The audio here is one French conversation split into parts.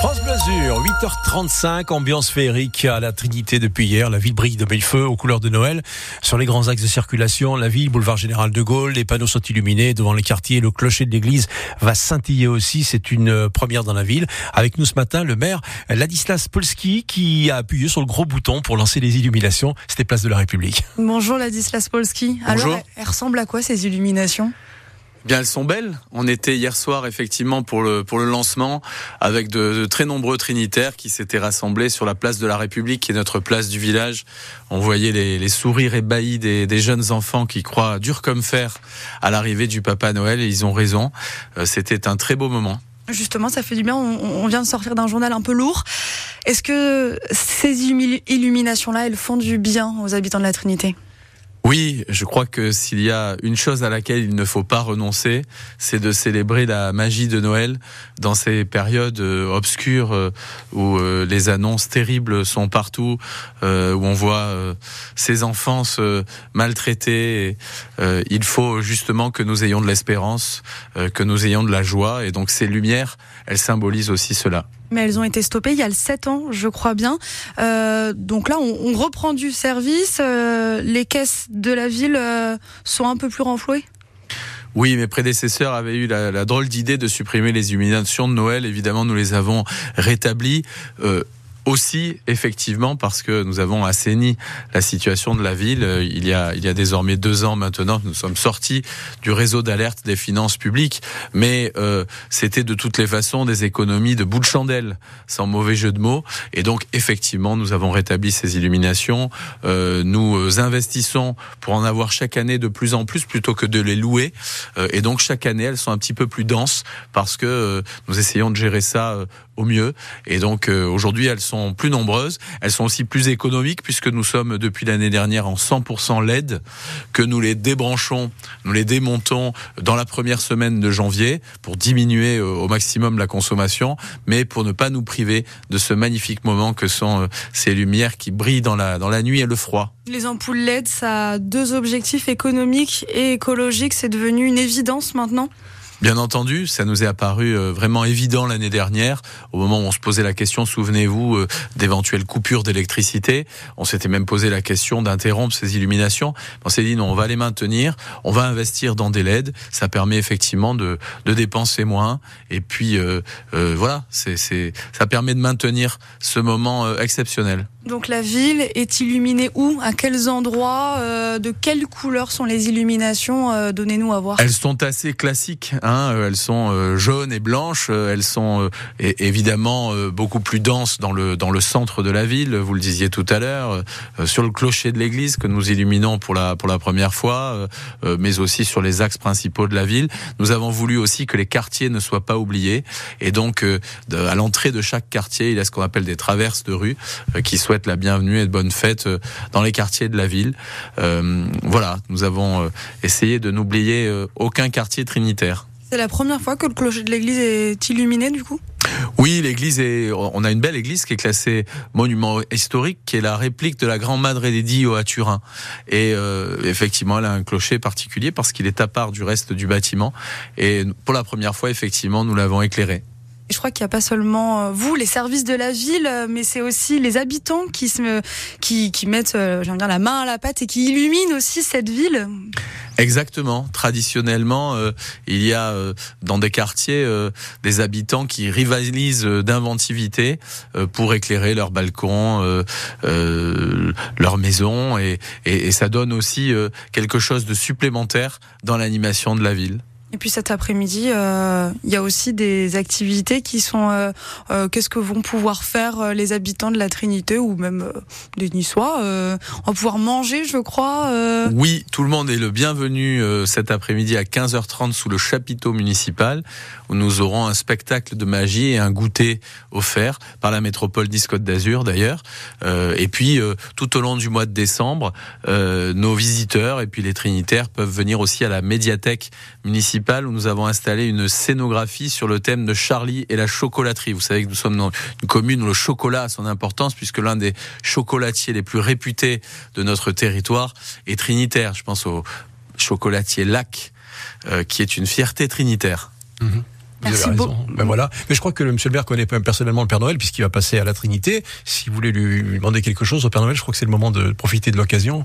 France Blasure, 8h35, ambiance féerique à la Trinité depuis hier. La ville brille de belles feux aux couleurs de Noël. Sur les grands axes de circulation, la ville, boulevard Général de Gaulle, les panneaux sont illuminés devant les quartiers. Le clocher de l'église va scintiller aussi. C'est une première dans la ville. Avec nous ce matin, le maire Ladislas Polski qui a appuyé sur le gros bouton pour lancer les illuminations. C'était place de la République. Bonjour Ladislas Polski. Bonjour. Alors, elles ressemblent à quoi ces illuminations? Bien, elles sont belles. On était hier soir effectivement pour le pour le lancement avec de, très nombreux trinitaires qui s'étaient rassemblés sur la place de la République, qui est notre place du village. On voyait les, sourires ébahis des, jeunes enfants qui croient dur comme fer à l'arrivée du Papa Noël et ils ont raison. Euh, c'était un très beau moment. Justement, ça fait du bien. On, vient de sortir d'un journal un peu lourd. Est-ce que ces illuminations-là, elles font du bien aux habitants de la Trinité? Oui, je crois que s'il y a une chose à laquelle il ne faut pas renoncer, c'est de célébrer la magie de Noël dans ces périodes euh, obscures euh, où euh, les annonces terribles sont partout, où on voit ces enfants se maltraiter. Il faut justement que nous ayons de l'espérance, que nous ayons de la joie, et donc ces lumières, elles symbolisent aussi cela mais elles ont été stoppées il y a 7 ans, je crois bien. Euh, donc là, on, reprend du service. Euh, les caisses de la ville euh, sont un peu plus renflouées? Oui, mes prédécesseurs avaient eu la, drôle d'idée de supprimer les illuminations de Noël. Évidemment, nous les avons rétablies aussi effectivement parce que nous avons assaini la situation de la ville. Euh, il y a, il y a désormais deux ans maintenant, nous sommes sortis du réseau d'alerte des finances publiques, mais euh, c'était de toutes les façons des économies de bout de chandelle, sans mauvais jeu de mots. Et donc effectivement, nous avons rétabli ces illuminations. Euh, nous investissons pour en avoir chaque année de plus en plus plutôt que de les louer. Euh, et donc chaque année, elles sont un petit peu plus denses parce que euh, nous essayons de gérer ça au mieux. Et donc aujourd'hui, elles sont plus nombreuses. Elles sont aussi plus économiques puisque nous sommes depuis l'année dernière en 100% LED, que nous les débranchons, nous les démontons dans la première semaine de janvier pour diminuer euh, au maximum la consommation, mais pour ne pas nous priver de ce magnifique moment que sont euh, ces lumières qui brillent dans la, dans la nuit et le froid. Les ampoules LED, ça a deux objectifs économiques et écologiques. C'est devenu une évidence maintenant Bien entendu, ça nous est apparu euh, vraiment évident l'année dernière, au moment où on se posait la question, souvenez-vous, euh, d'éventuelles coupures d'électricité. On s'était même posé la question d'interrompre ces illuminations. On s'est dit non, on va les maintenir, on va investir dans des LED. Ça permet effectivement de, de dépenser moins. Et puis euh, voilà, c'est, c'est, ça permet de maintenir ce moment exceptionnel. Donc la ville est illuminée où? À quels endroits? De quelles couleurs sont les illuminations? Donnez-nous à voir. Elles sont assez classiques. Hein euh, elles sont euh, jaunes et blanches. Euh, elles sont évidemment beaucoup plus denses dans le dans le centre de la ville. Vous le disiez tout à l'heure, sur le clocher de l'église que nous illuminons pour la pour la première fois, mais aussi sur les axes principaux de la ville. Nous avons voulu aussi que les quartiers ne soient pas oubliés, et donc à l'entrée de chaque quartier, il y a ce qu'on appelle des traverses de rue qui souhaitent la bienvenue et de bonnes fêtes dans les quartiers de la ville. voilà, nous avons essayé de n'oublier aucun quartier trinitaire. C'est la première fois que le clocher de l'église est illuminé du coup? Oui, l'église est. On a une belle église qui est classée monument historique, qui est la réplique de la Grande Madre Dio à Turin. Et euh, effectivement, elle a un clocher particulier parce qu'il est à part du reste du bâtiment. Et pour la première fois, effectivement, nous l'avons éclairé. Je crois qu'il n'y a pas seulement euh, vous, les services de la ville, euh, mais c'est aussi les habitants qui se, qui, qui mettent, la main à la pâte et qui illuminent aussi cette ville. Exactement. Traditionnellement, euh, il y a euh, dans des quartiers euh, des habitants qui rivalisent d'inventivité pour éclairer leurs balcons, leur maison, et, et, ça donne aussi quelque chose de supplémentaire dans l'animation de la ville. Et puis cet après-midi, euh, il y a aussi des activités qui sont. Euh, euh, qu'est-ce que vont pouvoir faire les habitants de la Trinité ou même des Niçois On va pouvoir manger, je crois. Oui, tout le monde est le bienvenu cet après-midi à 15h30 sous le chapiteau municipal où nous aurons un spectacle de magie et un goûter offert par la métropole Nice Côte d'Azur d'ailleurs. et puis tout au long du mois de décembre, nos visiteurs et puis les Trinitaires peuvent venir aussi à la médiathèque municipale où nous avons installé une scénographie sur le thème de Charlie et la chocolaterie. Vous savez que nous sommes dans une commune où le chocolat a son importance puisque l'un des chocolatiers les plus réputés de notre territoire est trinitaire. Je pense au chocolatier Lac, euh, qui est une fierté trinitaire. Mhm. Merci beaucoup. Ben voilà. Mais je crois que M. le maire connaît personnellement le Père Noël puisqu'il va passer à la Trinité. Si vous voulez lui demander quelque chose au Père Noël, je crois que c'est le moment de profiter de l'occasion.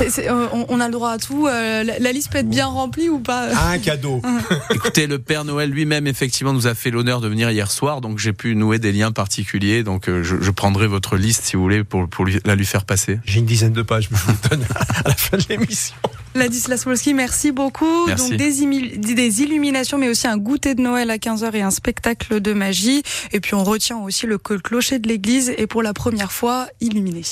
Euh, on, a le droit à tout. Euh, la, liste peut être bien remplie ou pas Un cadeau. Écoutez, le Père Noël lui-même effectivement nous a fait l'honneur de venir hier soir, donc j'ai pu nouer des liens particuliers. Donc euh, je, prendrai votre liste si vous voulez pour, pour la lui faire passer. J'ai une dizaine de pages, mais je vous donne à la fin de l'émission. Ladislas Wolski, merci beaucoup. Donc des, des, illuminations, mais aussi un goûter de Noël à 15h et un spectacle de magie. Et puis on retient aussi le clocher de l'église et pour la première fois illuminé.